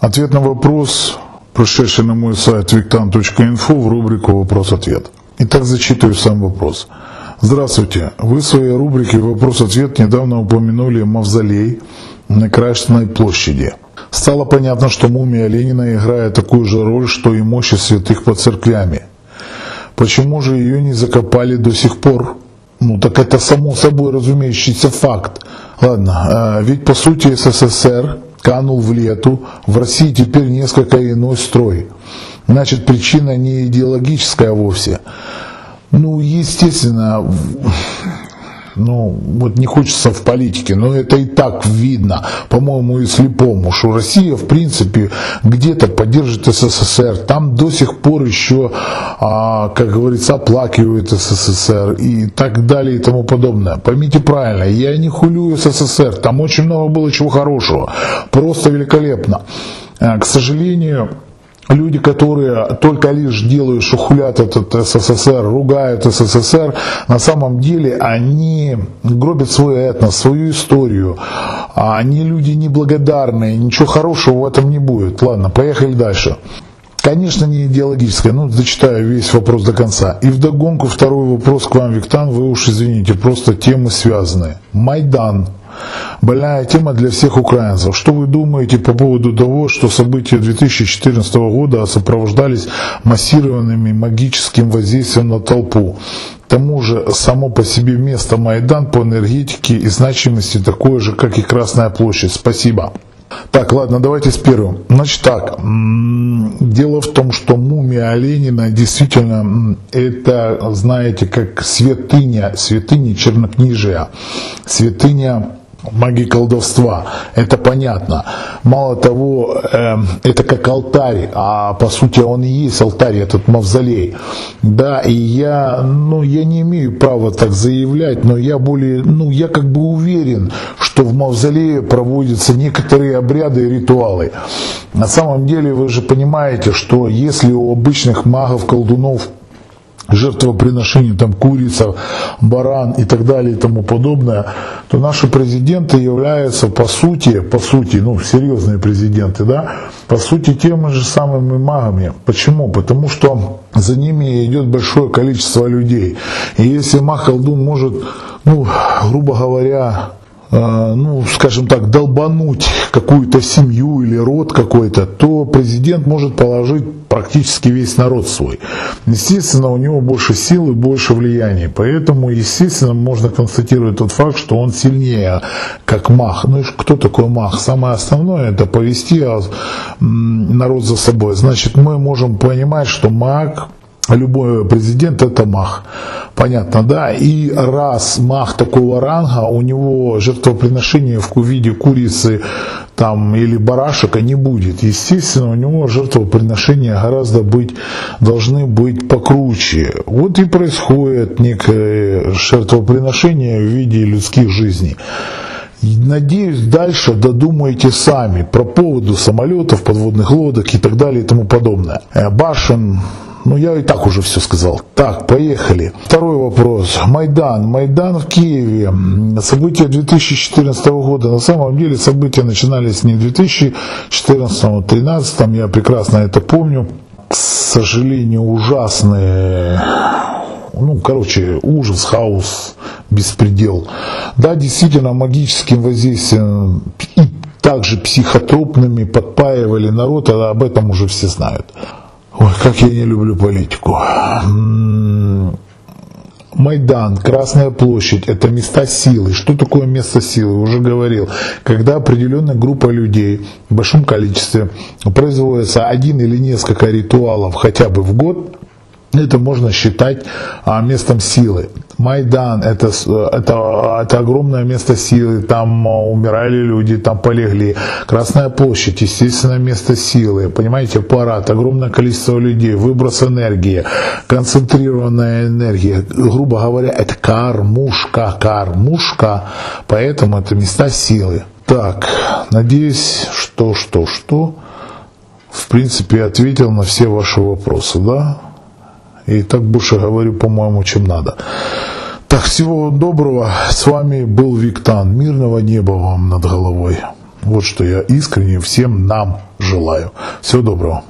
Ответ на вопрос, пришедший на мой сайт виктан.инфо в рубрику «Вопрос-ответ». Итак, зачитываю сам вопрос. Здравствуйте. Вы в своей рубрике «Вопрос-ответ» недавно упомянули мавзолей на Красной площади. Стало понятно, что мумия Ленина играет такую же роль, что и мощи святых под церквями. Почему же ее не закопали до сих пор? Ну так это само собой разумеющийся факт. Ладно, а ведь по сути СССР канул в лету, в России теперь несколько иной строй. Значит, причина не идеологическая вовсе. Ну, естественно, ну, вот не хочется в политике, но это и так видно, по-моему, и слепому, что Россия, в принципе, где-то поддержит СССР, там до сих пор еще, а, как говорится, оплакивают СССР и так далее и тому подобное. Поймите правильно, я не хулю СССР, там очень много было чего хорошего, просто великолепно. А, к сожалению, люди, которые только лишь делают, что хулят этот СССР, ругают СССР, на самом деле они гробят свой этнос, свою историю. А они люди неблагодарные, ничего хорошего в этом не будет. Ладно, поехали дальше. Конечно, не идеологическое, ну, зачитаю весь вопрос до конца. И вдогонку второй вопрос к вам, Виктан, вы уж извините, просто темы связанные. Майдан Больная тема для всех украинцев. Что вы думаете по поводу того, что события 2014 года сопровождались массированными магическим воздействием на толпу? К тому же само по себе место Майдан по энергетике и значимости такое же, как и Красная площадь. Спасибо. Так, ладно, давайте с первым. Значит так, дело в том, что мумия Ленина действительно это, знаете, как святыня, святыня чернокнижия, святыня магии колдовства, это понятно. Мало того, э, это как алтарь, а по сути он и есть алтарь, этот мавзолей. Да, и я, ну, я не имею права так заявлять, но я более, ну, я как бы уверен, что в мавзолее проводятся некоторые обряды и ритуалы. На самом деле вы же понимаете, что если у обычных магов-колдунов жертвоприношений, там курица, баран и так далее и тому подобное, то наши президенты являются по сути, по сути, ну серьезные президенты, да, по сути теми же самыми магами. Почему? Потому что за ними идет большое количество людей. И если маг-колдун может, ну, грубо говоря, ну, скажем так, долбануть какую-то семью или род какой-то, то президент может положить практически весь народ свой. Естественно, у него больше сил и больше влияния. Поэтому, естественно, можно констатировать тот факт, что он сильнее, как мах. Ну и кто такой мах? Самое основное это повести народ за собой. Значит, мы можем понимать, что маг любой президент это мах. Понятно, да? И раз мах такого ранга, у него жертвоприношения в виде курицы там, или барашека не будет. Естественно, у него жертвоприношения гораздо быть, должны быть покруче. Вот и происходит некое жертвоприношение в виде людских жизней. Надеюсь, дальше додумаете сами про поводу самолетов, подводных лодок и так далее и тому подобное. Э, башен ну, я и так уже все сказал. Так, поехали. Второй вопрос. Майдан. Майдан в Киеве. События 2014 года. На самом деле события начинались не в 2014, а в 2013. Я прекрасно это помню. К сожалению, ужасные ну, короче, ужас, хаос, беспредел. Да, действительно, магическим воздействием и также психотропными подпаивали народ, а об этом уже все знают. Ой, как я не люблю политику. Майдан, Красная площадь – это места силы. Что такое место силы? Уже говорил. Когда определенная группа людей в большом количестве производится один или несколько ритуалов хотя бы в год, это можно считать а, местом силы. Майдан это, это, это огромное место силы, там а, умирали люди, там полегли. Красная площадь, естественно, место силы. Понимаете, парад, огромное количество людей, выброс энергии, концентрированная энергия. Грубо говоря, это кормушка, кормушка, поэтому это места силы. Так, надеюсь, что, что, что, в принципе, ответил на все ваши вопросы, да? И так больше говорю, по-моему, чем надо. Так, всего доброго. С вами был Виктан. Мирного неба вам над головой. Вот что я искренне всем нам желаю. Всего доброго.